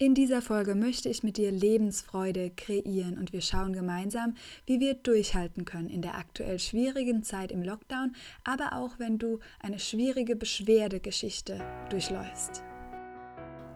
In dieser Folge möchte ich mit dir Lebensfreude kreieren und wir schauen gemeinsam, wie wir durchhalten können in der aktuell schwierigen Zeit im Lockdown, aber auch wenn du eine schwierige Beschwerdegeschichte durchläufst.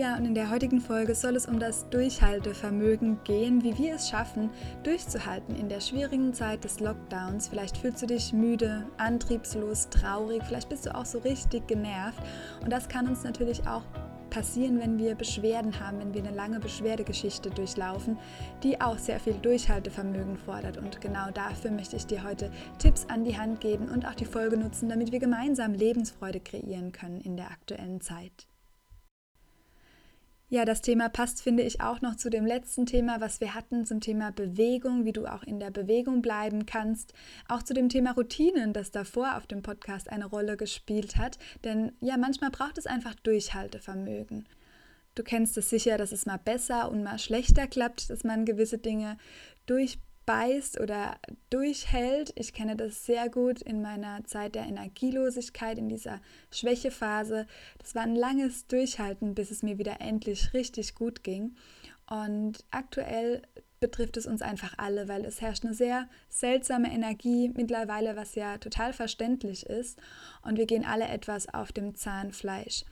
Ja, und in der heutigen Folge soll es um das Durchhaltevermögen gehen, wie wir es schaffen, durchzuhalten in der schwierigen Zeit des Lockdowns. Vielleicht fühlst du dich müde, antriebslos, traurig, vielleicht bist du auch so richtig genervt. Und das kann uns natürlich auch passieren, wenn wir Beschwerden haben, wenn wir eine lange Beschwerdegeschichte durchlaufen, die auch sehr viel Durchhaltevermögen fordert. Und genau dafür möchte ich dir heute Tipps an die Hand geben und auch die Folge nutzen, damit wir gemeinsam Lebensfreude kreieren können in der aktuellen Zeit. Ja, das Thema passt, finde ich, auch noch zu dem letzten Thema, was wir hatten, zum Thema Bewegung, wie du auch in der Bewegung bleiben kannst. Auch zu dem Thema Routinen, das davor auf dem Podcast eine Rolle gespielt hat. Denn ja, manchmal braucht es einfach Durchhaltevermögen. Du kennst es sicher, dass es mal besser und mal schlechter klappt, dass man gewisse Dinge durch beißt oder durchhält. Ich kenne das sehr gut in meiner Zeit der Energielosigkeit, in dieser Schwächephase. Das war ein langes Durchhalten, bis es mir wieder endlich richtig gut ging. Und aktuell betrifft es uns einfach alle, weil es herrscht eine sehr seltsame Energie mittlerweile, was ja total verständlich ist. Und wir gehen alle etwas auf dem Zahnfleisch.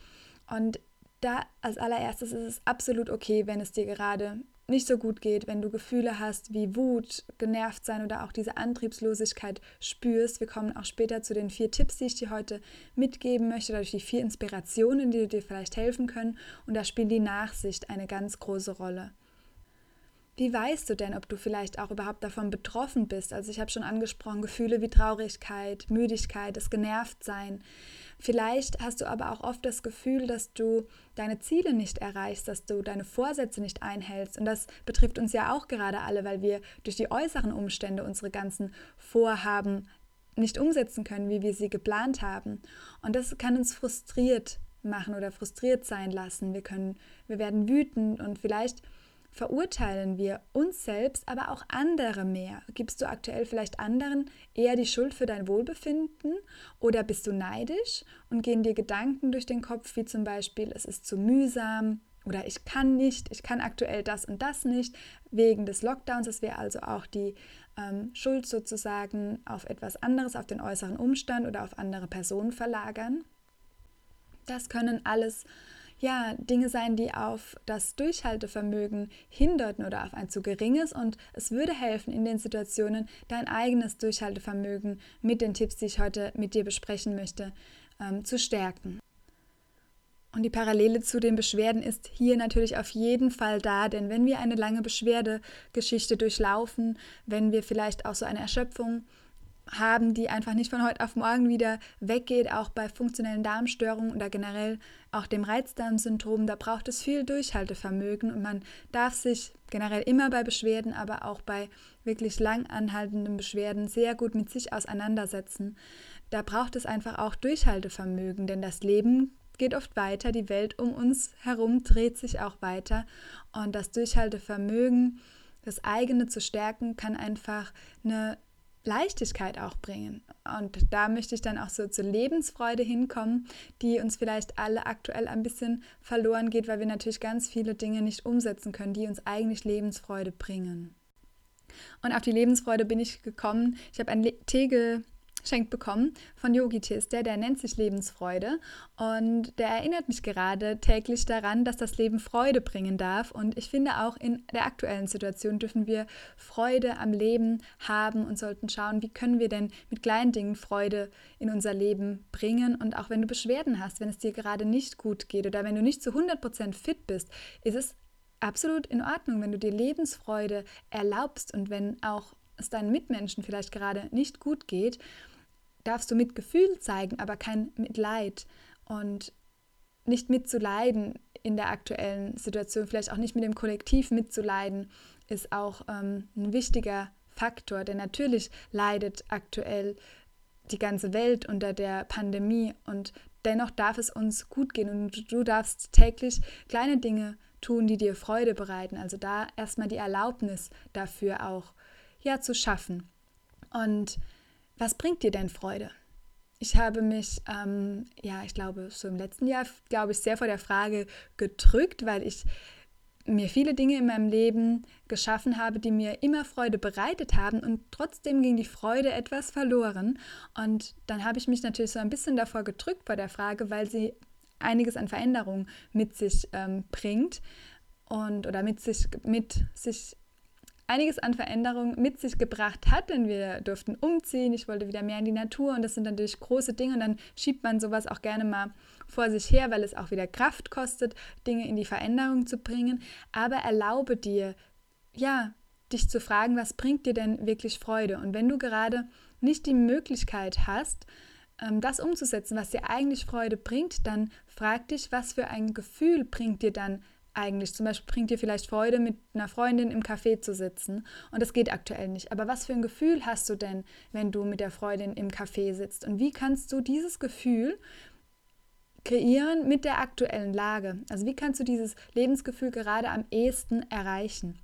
Und da als allererstes ist es absolut okay, wenn es dir gerade nicht so gut geht, wenn du Gefühle hast wie Wut, genervt sein oder auch diese Antriebslosigkeit spürst. Wir kommen auch später zu den vier Tipps, die ich dir heute mitgeben möchte, dadurch die vier Inspirationen, die dir vielleicht helfen können. Und da spielt die Nachsicht eine ganz große Rolle. Wie weißt du denn, ob du vielleicht auch überhaupt davon betroffen bist? Also ich habe schon angesprochen, Gefühle wie Traurigkeit, Müdigkeit, das Genervtsein. Vielleicht hast du aber auch oft das Gefühl, dass du deine Ziele nicht erreichst, dass du deine Vorsätze nicht einhältst. Und das betrifft uns ja auch gerade alle, weil wir durch die äußeren Umstände unsere ganzen Vorhaben nicht umsetzen können, wie wir sie geplant haben. Und das kann uns frustriert machen oder frustriert sein lassen. Wir können, wir werden wütend und vielleicht verurteilen wir uns selbst, aber auch andere mehr? Gibst du aktuell vielleicht anderen eher die Schuld für dein Wohlbefinden oder bist du neidisch und gehen dir Gedanken durch den Kopf, wie zum Beispiel, es ist zu mühsam oder ich kann nicht, ich kann aktuell das und das nicht wegen des Lockdowns. Das wäre also auch die ähm, Schuld sozusagen auf etwas anderes, auf den äußeren Umstand oder auf andere Personen verlagern. Das können alles ja, Dinge sein, die auf das Durchhaltevermögen hindeuten oder auf ein zu geringes. Und es würde helfen, in den Situationen dein eigenes Durchhaltevermögen mit den Tipps, die ich heute mit dir besprechen möchte, ähm, zu stärken. Und die Parallele zu den Beschwerden ist hier natürlich auf jeden Fall da, denn wenn wir eine lange Beschwerdegeschichte durchlaufen, wenn wir vielleicht auch so eine Erschöpfung haben, die einfach nicht von heute auf morgen wieder weggeht, auch bei funktionellen Darmstörungen oder generell auch dem Reizdarmsyndrom. Da braucht es viel Durchhaltevermögen und man darf sich generell immer bei Beschwerden, aber auch bei wirklich lang anhaltenden Beschwerden sehr gut mit sich auseinandersetzen. Da braucht es einfach auch Durchhaltevermögen, denn das Leben geht oft weiter, die Welt um uns herum dreht sich auch weiter und das Durchhaltevermögen, das eigene zu stärken, kann einfach eine Leichtigkeit auch bringen. Und da möchte ich dann auch so zur Lebensfreude hinkommen, die uns vielleicht alle aktuell ein bisschen verloren geht, weil wir natürlich ganz viele Dinge nicht umsetzen können, die uns eigentlich Lebensfreude bringen. Und auf die Lebensfreude bin ich gekommen. Ich habe ein Tegel geschenkt bekommen von Yogi Tister, der nennt sich Lebensfreude. Und der erinnert mich gerade täglich daran, dass das Leben Freude bringen darf. Und ich finde auch in der aktuellen Situation dürfen wir Freude am Leben haben und sollten schauen, wie können wir denn mit kleinen Dingen Freude in unser Leben bringen. Und auch wenn du Beschwerden hast, wenn es dir gerade nicht gut geht oder wenn du nicht zu 100% fit bist, ist es absolut in Ordnung, wenn du dir Lebensfreude erlaubst und wenn auch es deinen Mitmenschen vielleicht gerade nicht gut geht darfst du Mitgefühl zeigen, aber kein Mitleid und nicht mitzuleiden in der aktuellen Situation, vielleicht auch nicht mit dem Kollektiv mitzuleiden, ist auch ähm, ein wichtiger Faktor, denn natürlich leidet aktuell die ganze Welt unter der Pandemie und dennoch darf es uns gut gehen und du darfst täglich kleine Dinge tun, die dir Freude bereiten. Also da erstmal die Erlaubnis dafür auch ja zu schaffen. Und was bringt dir denn Freude? Ich habe mich, ähm, ja, ich glaube, so im letzten Jahr, glaube ich, sehr vor der Frage gedrückt, weil ich mir viele Dinge in meinem Leben geschaffen habe, die mir immer Freude bereitet haben und trotzdem ging die Freude etwas verloren. Und dann habe ich mich natürlich so ein bisschen davor gedrückt vor der Frage, weil sie einiges an Veränderungen mit sich ähm, bringt und oder mit sich mit sich einiges an Veränderungen mit sich gebracht hat, denn wir durften umziehen, ich wollte wieder mehr in die Natur und das sind natürlich große Dinge und dann schiebt man sowas auch gerne mal vor sich her, weil es auch wieder Kraft kostet, Dinge in die Veränderung zu bringen, aber erlaube dir, ja, dich zu fragen, was bringt dir denn wirklich Freude? Und wenn du gerade nicht die Möglichkeit hast, ähm, das umzusetzen, was dir eigentlich Freude bringt, dann frag dich, was für ein Gefühl bringt dir dann eigentlich? Zum Beispiel bringt dir vielleicht Freude, mit einer Freundin im Café zu sitzen. Und das geht aktuell nicht. Aber was für ein Gefühl hast du denn, wenn du mit der Freundin im Café sitzt? Und wie kannst du dieses Gefühl kreieren mit der aktuellen Lage? Also wie kannst du dieses Lebensgefühl gerade am ehesten erreichen?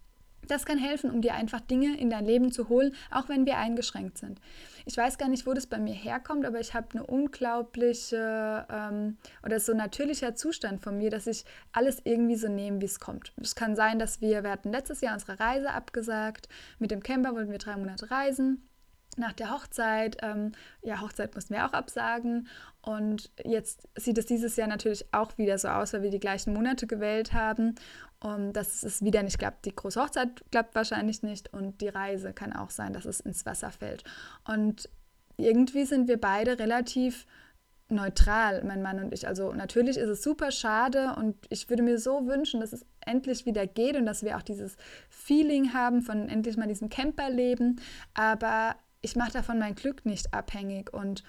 Das kann helfen, um dir einfach Dinge in dein Leben zu holen, auch wenn wir eingeschränkt sind. Ich weiß gar nicht, wo das bei mir herkommt, aber ich habe eine unglaubliche ähm, oder so natürlicher Zustand von mir, dass ich alles irgendwie so nehme, wie es kommt. Es kann sein, dass wir, wir hatten letztes Jahr unsere Reise abgesagt. Mit dem Camper wollten wir drei Monate reisen nach der Hochzeit, ähm, ja, Hochzeit mussten wir auch absagen. Und jetzt sieht es dieses Jahr natürlich auch wieder so aus, weil wir die gleichen Monate gewählt haben. Und dass es wieder nicht klappt. Die große Hochzeit klappt wahrscheinlich nicht und die Reise kann auch sein, dass es ins Wasser fällt. Und irgendwie sind wir beide relativ neutral, mein Mann und ich. Also natürlich ist es super schade und ich würde mir so wünschen, dass es endlich wieder geht und dass wir auch dieses Feeling haben von endlich mal diesem Camperleben. Aber ich mache davon mein Glück nicht abhängig und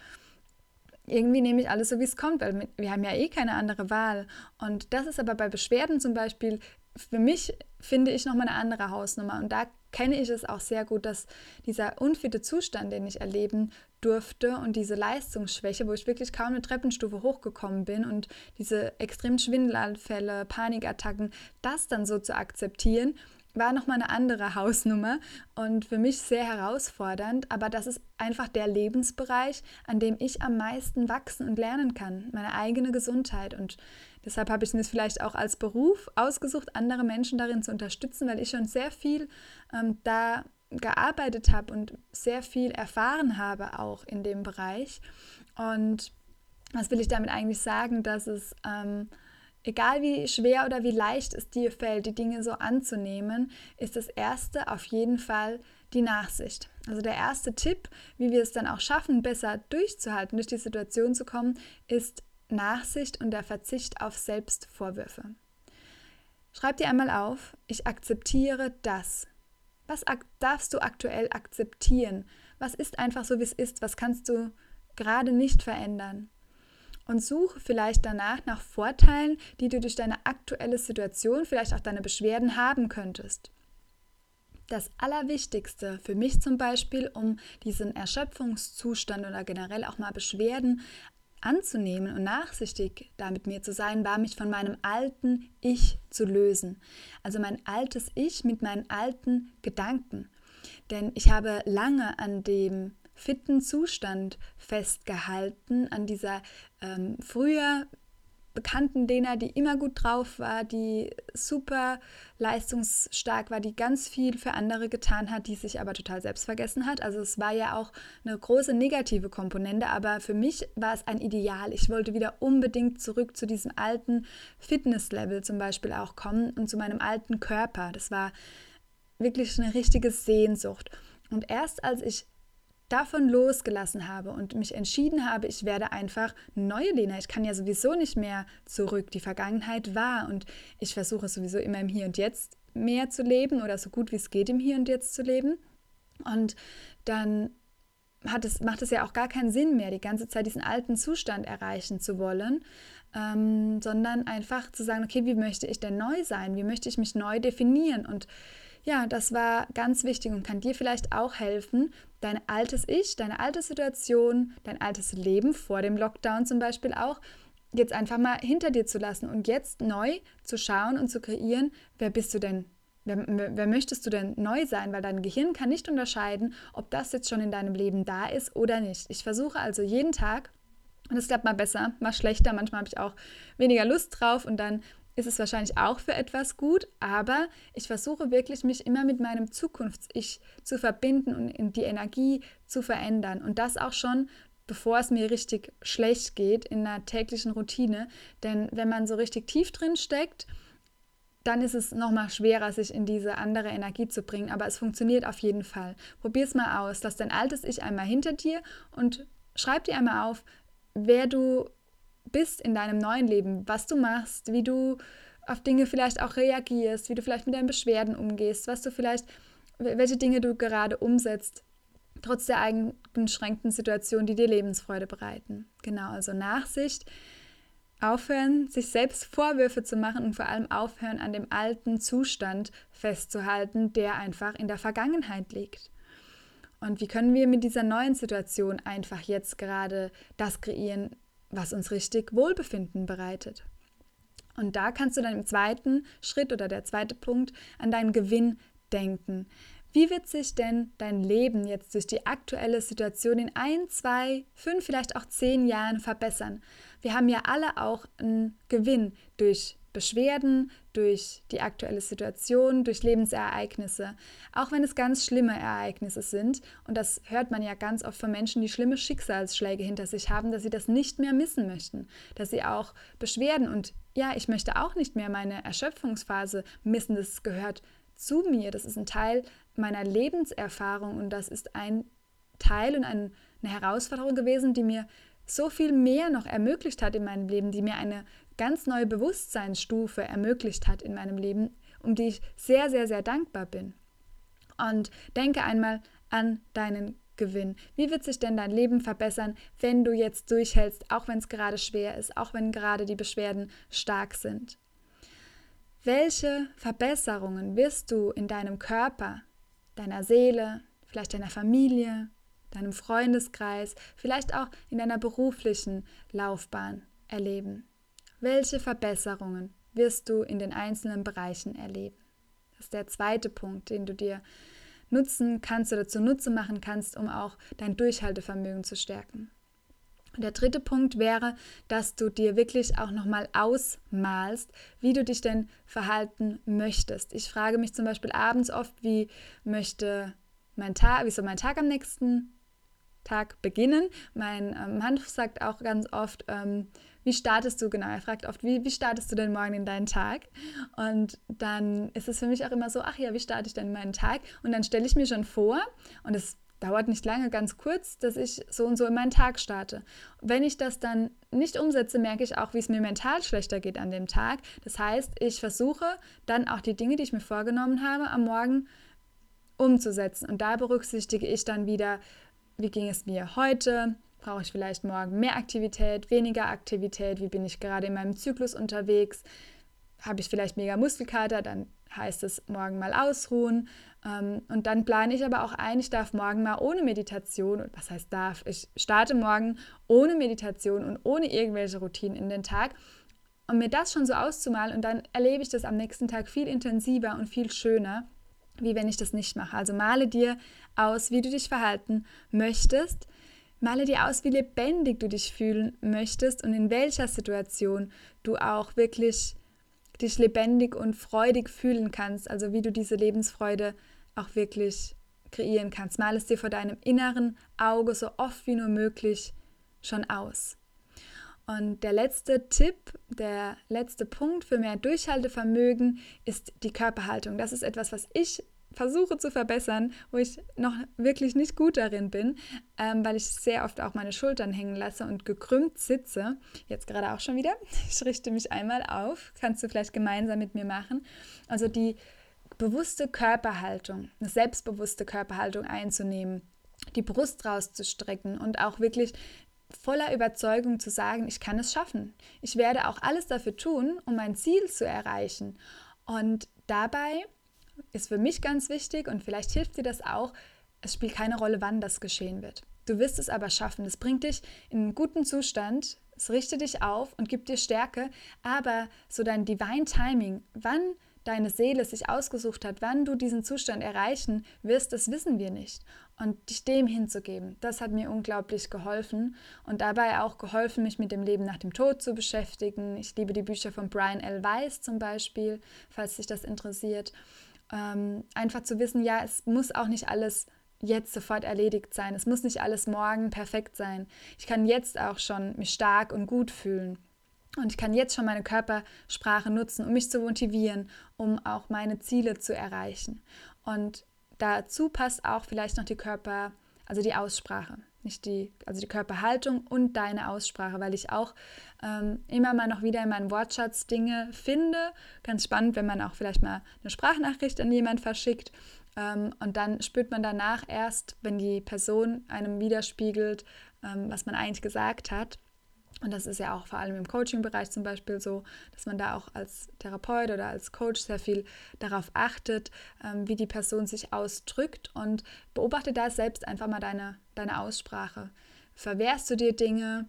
irgendwie nehme ich alles so, wie es kommt, weil wir haben ja eh keine andere Wahl. Und das ist aber bei Beschwerden zum Beispiel für mich, finde ich, nochmal eine andere Hausnummer. Und da kenne ich es auch sehr gut, dass dieser unfitte Zustand, den ich erleben durfte und diese Leistungsschwäche, wo ich wirklich kaum eine Treppenstufe hochgekommen bin und diese extremen Schwindelanfälle, Panikattacken, das dann so zu akzeptieren war nochmal eine andere Hausnummer und für mich sehr herausfordernd, aber das ist einfach der Lebensbereich, an dem ich am meisten wachsen und lernen kann, meine eigene Gesundheit und deshalb habe ich mir vielleicht auch als Beruf ausgesucht, andere Menschen darin zu unterstützen, weil ich schon sehr viel ähm, da gearbeitet habe und sehr viel erfahren habe auch in dem Bereich und was will ich damit eigentlich sagen, dass es ähm, Egal wie schwer oder wie leicht es dir fällt, die Dinge so anzunehmen, ist das Erste auf jeden Fall die Nachsicht. Also der erste Tipp, wie wir es dann auch schaffen, besser durchzuhalten, durch die Situation zu kommen, ist Nachsicht und der Verzicht auf Selbstvorwürfe. Schreib dir einmal auf, ich akzeptiere das. Was darfst du aktuell akzeptieren? Was ist einfach so, wie es ist? Was kannst du gerade nicht verändern? und suche vielleicht danach nach Vorteilen, die du durch deine aktuelle Situation, vielleicht auch deine Beschwerden haben könntest. Das Allerwichtigste für mich zum Beispiel, um diesen Erschöpfungszustand oder generell auch mal Beschwerden anzunehmen und nachsichtig damit mir zu sein, war mich von meinem alten Ich zu lösen. Also mein altes Ich mit meinen alten Gedanken. Denn ich habe lange an dem fitten Zustand festgehalten, an dieser ähm, früher bekannten Dena, die immer gut drauf war, die super leistungsstark war, die ganz viel für andere getan hat, die sich aber total selbst vergessen hat. Also es war ja auch eine große negative Komponente, aber für mich war es ein Ideal. Ich wollte wieder unbedingt zurück zu diesem alten Fitnesslevel zum Beispiel auch kommen und zu meinem alten Körper. Das war wirklich eine richtige Sehnsucht. Und erst als ich davon losgelassen habe und mich entschieden habe, ich werde einfach neue Lena. Ich kann ja sowieso nicht mehr zurück. Die Vergangenheit war und ich versuche sowieso immer im Hier und Jetzt mehr zu leben oder so gut wie es geht im Hier und Jetzt zu leben. Und dann hat es, macht es ja auch gar keinen Sinn mehr, die ganze Zeit diesen alten Zustand erreichen zu wollen, ähm, sondern einfach zu sagen, okay, wie möchte ich denn neu sein? Wie möchte ich mich neu definieren? Und ja, das war ganz wichtig und kann dir vielleicht auch helfen, dein altes Ich, deine alte Situation, dein altes Leben vor dem Lockdown zum Beispiel auch, jetzt einfach mal hinter dir zu lassen und jetzt neu zu schauen und zu kreieren, wer bist du denn Wer, wer, möchtest du denn neu sein? Weil dein Gehirn kann nicht unterscheiden, ob das jetzt schon in deinem Leben da ist oder nicht. Ich versuche also jeden Tag, und es klappt mal besser, mal schlechter, manchmal habe ich auch weniger Lust drauf und dann ist es wahrscheinlich auch für etwas gut, aber ich versuche wirklich, mich immer mit meinem Zukunfts-Ich zu verbinden und die Energie zu verändern. Und das auch schon, bevor es mir richtig schlecht geht in einer täglichen Routine. Denn wenn man so richtig tief drin steckt, dann ist es nochmal schwerer, sich in diese andere Energie zu bringen. Aber es funktioniert auf jeden Fall. Probier es mal aus. Lass dein altes Ich einmal hinter dir und schreib dir einmal auf, wer du bist in deinem neuen Leben, was du machst, wie du auf Dinge vielleicht auch reagierst, wie du vielleicht mit deinen Beschwerden umgehst, was du vielleicht, welche Dinge du gerade umsetzt, trotz der eingeschränkten Situation, die dir Lebensfreude bereiten. Genau, also Nachsicht Aufhören, sich selbst Vorwürfe zu machen und vor allem aufhören, an dem alten Zustand festzuhalten, der einfach in der Vergangenheit liegt. Und wie können wir mit dieser neuen Situation einfach jetzt gerade das kreieren, was uns richtig Wohlbefinden bereitet? Und da kannst du dann im zweiten Schritt oder der zweite Punkt an deinen Gewinn denken. Wie wird sich denn dein Leben jetzt durch die aktuelle Situation in ein, zwei, fünf, vielleicht auch zehn Jahren verbessern? Wir haben ja alle auch einen Gewinn durch Beschwerden, durch die aktuelle Situation, durch Lebensereignisse, auch wenn es ganz schlimme Ereignisse sind. Und das hört man ja ganz oft von Menschen, die schlimme Schicksalsschläge hinter sich haben, dass sie das nicht mehr missen möchten, dass sie auch Beschwerden und ja, ich möchte auch nicht mehr meine Erschöpfungsphase missen, das gehört zu mir, das ist ein Teil meiner Lebenserfahrung und das ist ein Teil und ein, eine Herausforderung gewesen, die mir so viel mehr noch ermöglicht hat in meinem Leben, die mir eine ganz neue Bewusstseinsstufe ermöglicht hat in meinem Leben, um die ich sehr, sehr, sehr dankbar bin. Und denke einmal an deinen Gewinn. Wie wird sich denn dein Leben verbessern, wenn du jetzt durchhältst, auch wenn es gerade schwer ist, auch wenn gerade die Beschwerden stark sind? Welche Verbesserungen wirst du in deinem Körper, deiner Seele, vielleicht deiner Familie, deinem Freundeskreis, vielleicht auch in deiner beruflichen Laufbahn erleben? Welche Verbesserungen wirst du in den einzelnen Bereichen erleben? Das ist der zweite Punkt, den du dir nutzen kannst oder zunutze machen kannst, um auch dein Durchhaltevermögen zu stärken. Und der dritte Punkt wäre, dass du dir wirklich auch nochmal ausmalst, wie du dich denn verhalten möchtest. Ich frage mich zum Beispiel abends oft, wie möchte mein Tag, wie soll mein Tag am nächsten Tag beginnen? Mein ähm, Mann sagt auch ganz oft, ähm, wie startest du genau? Er fragt oft, wie, wie startest du denn morgen in deinen Tag? Und dann ist es für mich auch immer so, ach ja, wie starte ich denn meinen Tag? Und dann stelle ich mir schon vor, und es dauert nicht lange, ganz kurz, dass ich so und so in meinen Tag starte. Wenn ich das dann nicht umsetze, merke ich auch, wie es mir mental schlechter geht an dem Tag. Das heißt, ich versuche dann auch die Dinge, die ich mir vorgenommen habe, am Morgen umzusetzen. Und da berücksichtige ich dann wieder, wie ging es mir heute? Brauche ich vielleicht morgen mehr Aktivität, weniger Aktivität? Wie bin ich gerade in meinem Zyklus unterwegs? Habe ich vielleicht mega Muskelkater? Dann heißt es morgen mal ausruhen. Ähm, und dann plane ich aber auch ein, ich darf morgen mal ohne Meditation, was heißt darf, ich starte morgen ohne Meditation und ohne irgendwelche Routinen in den Tag. Und mir das schon so auszumalen und dann erlebe ich das am nächsten Tag viel intensiver und viel schöner, wie wenn ich das nicht mache. Also male dir aus, wie du dich verhalten möchtest. Male dir aus, wie lebendig du dich fühlen möchtest und in welcher Situation du auch wirklich dich lebendig und freudig fühlen kannst. Also wie du diese Lebensfreude auch wirklich kreieren kannst. Mal es dir vor deinem inneren Auge so oft wie nur möglich schon aus. Und der letzte Tipp, der letzte Punkt für mehr Durchhaltevermögen ist die Körperhaltung. Das ist etwas, was ich versuche zu verbessern, wo ich noch wirklich nicht gut darin bin, ähm, weil ich sehr oft auch meine Schultern hängen lasse und gekrümmt sitze. Jetzt gerade auch schon wieder. Ich richte mich einmal auf. Kannst du vielleicht gemeinsam mit mir machen. Also die bewusste Körperhaltung, eine selbstbewusste Körperhaltung einzunehmen. die Brust rauszustrecken und auch wirklich voller Überzeugung zu sagen, ich kann es schaffen. Ich werde auch alles dafür tun, um mein Ziel zu erreichen. Und dabei ist für mich ganz wichtig und vielleicht hilft dir das auch, es spielt keine Rolle, wann das geschehen wird. Du wirst es aber schaffen. Es bringt dich in einen guten Zustand, es richtet dich auf und gibt dir Stärke, aber so dein Divine Timing, wann deine Seele sich ausgesucht hat, wann du diesen Zustand erreichen wirst, das wissen wir nicht. Und dich dem hinzugeben, das hat mir unglaublich geholfen und dabei auch geholfen, mich mit dem Leben nach dem Tod zu beschäftigen. Ich liebe die Bücher von Brian L. Weiss zum Beispiel, falls dich das interessiert. Ähm, einfach zu wissen, ja, es muss auch nicht alles jetzt sofort erledigt sein. Es muss nicht alles morgen perfekt sein. Ich kann jetzt auch schon mich stark und gut fühlen. Und ich kann jetzt schon meine Körpersprache nutzen, um mich zu motivieren, um auch meine Ziele zu erreichen. Und dazu passt auch vielleicht noch die Körper, also die Aussprache. Nicht die, also die Körperhaltung und deine Aussprache, weil ich auch ähm, immer mal noch wieder in meinem Wortschatz Dinge finde. Ganz spannend, wenn man auch vielleicht mal eine Sprachnachricht an jemand verschickt ähm, und dann spürt man danach erst, wenn die Person einem widerspiegelt, ähm, was man eigentlich gesagt hat. Und das ist ja auch vor allem im Coaching-Bereich zum Beispiel so, dass man da auch als Therapeut oder als Coach sehr viel darauf achtet, ähm, wie die Person sich ausdrückt und beobachte da selbst einfach mal deine, deine Aussprache. Verwehrst du dir Dinge?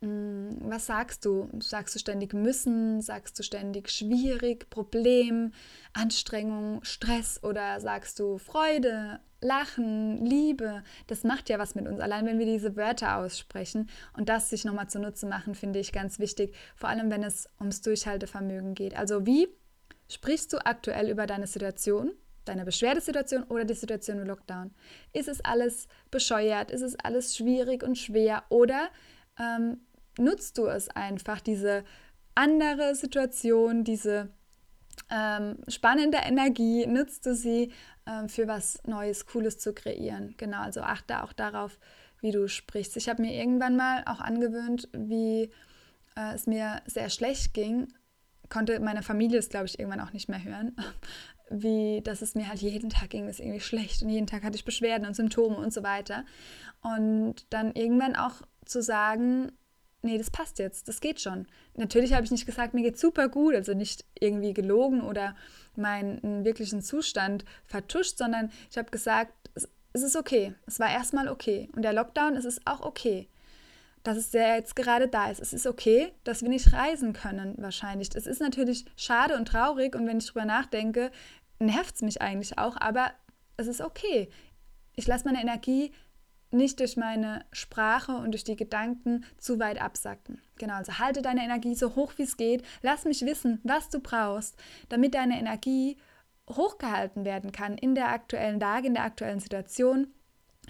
Mm, was sagst du? Sagst du ständig müssen? Sagst du ständig schwierig, Problem, Anstrengung, Stress? Oder sagst du Freude, Lachen, Liebe? Das macht ja was mit uns, allein wenn wir diese Wörter aussprechen. Und das sich nochmal zunutze machen, finde ich ganz wichtig, vor allem wenn es ums Durchhaltevermögen geht. Also wie sprichst du aktuell über deine Situation? deine Beschwerdesituation oder die Situation im Lockdown. Ist es alles bescheuert? Ist es alles schwierig und schwer? Oder ähm, nutzt du es einfach, diese andere Situation, diese ähm, spannende Energie, nutzt du sie ähm, für was Neues, Cooles zu kreieren. Genau, also achte auch darauf, wie du sprichst. Ich habe mir irgendwann mal auch angewöhnt, wie äh, es mir sehr schlecht ging, konnte meine Familie es, glaube ich, irgendwann auch nicht mehr hören, wie, dass es mir halt jeden Tag ging es irgendwie schlecht und jeden Tag hatte ich Beschwerden und Symptome und so weiter. Und dann irgendwann auch zu sagen, nee, das passt jetzt, das geht schon. Natürlich habe ich nicht gesagt, mir geht super gut, also nicht irgendwie gelogen oder meinen wirklichen Zustand vertuscht, sondern ich habe gesagt, es, ist okay, es war erstmal okay. Und der Lockdown, es ist auch okay, dass es der jetzt gerade da ist. Es ist okay, dass wir nicht reisen können, wahrscheinlich. Es ist natürlich schade und traurig und wenn ich drüber nachdenke, nervt es mich eigentlich auch, aber es ist okay. Ich lasse meine Energie nicht durch meine Sprache und durch die Gedanken zu weit absacken. Genau, also halte deine Energie so hoch wie es geht. Lass mich wissen, was du brauchst, damit deine Energie hochgehalten werden kann in der aktuellen Lage, in der aktuellen Situation.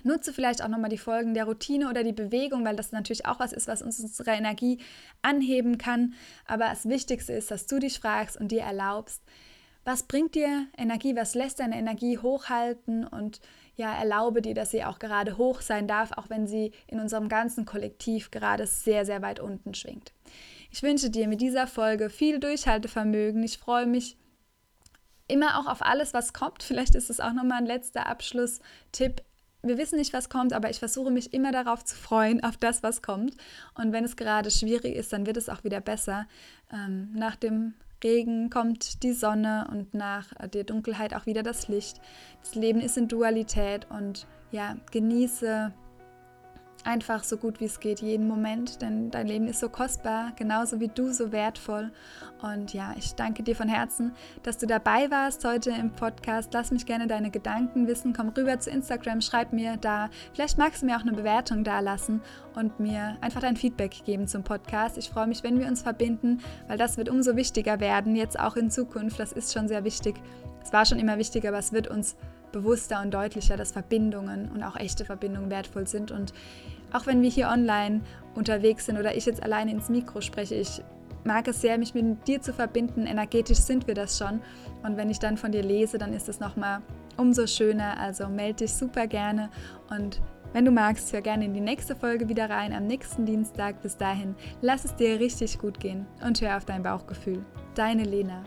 Nutze vielleicht auch nochmal die Folgen der Routine oder die Bewegung, weil das natürlich auch was ist, was uns unsere Energie anheben kann. Aber das Wichtigste ist, dass du dich fragst und dir erlaubst, was bringt dir Energie, was lässt deine Energie hochhalten und ja, erlaube dir, dass sie auch gerade hoch sein darf, auch wenn sie in unserem ganzen Kollektiv gerade sehr, sehr weit unten schwingt. Ich wünsche dir mit dieser Folge viel Durchhaltevermögen. Ich freue mich immer auch auf alles, was kommt. Vielleicht ist es auch nochmal ein letzter Abschlusstipp. Wir wissen nicht, was kommt, aber ich versuche mich immer darauf zu freuen, auf das, was kommt. Und wenn es gerade schwierig ist, dann wird es auch wieder besser. Ähm, nach dem Regen kommt die Sonne und nach der Dunkelheit auch wieder das Licht. Das Leben ist in Dualität und ja, genieße einfach so gut wie es geht, jeden Moment, denn dein Leben ist so kostbar, genauso wie du so wertvoll. Und ja, ich danke dir von Herzen, dass du dabei warst heute im Podcast. Lass mich gerne deine Gedanken wissen. Komm rüber zu Instagram, schreib mir da. Vielleicht magst du mir auch eine Bewertung da lassen und mir einfach dein Feedback geben zum Podcast. Ich freue mich, wenn wir uns verbinden, weil das wird umso wichtiger werden, jetzt auch in Zukunft. Das ist schon sehr wichtig. Es war schon immer wichtig, aber es wird uns bewusster und deutlicher, dass Verbindungen und auch echte Verbindungen wertvoll sind. Und auch wenn wir hier online unterwegs sind oder ich jetzt alleine ins Mikro spreche, ich mag es sehr, mich mit dir zu verbinden. Energetisch sind wir das schon. Und wenn ich dann von dir lese, dann ist es nochmal umso schöner. Also melde dich super gerne und wenn du magst, hör gerne in die nächste Folge wieder rein am nächsten Dienstag. Bis dahin, lass es dir richtig gut gehen und hör auf dein Bauchgefühl. Deine Lena.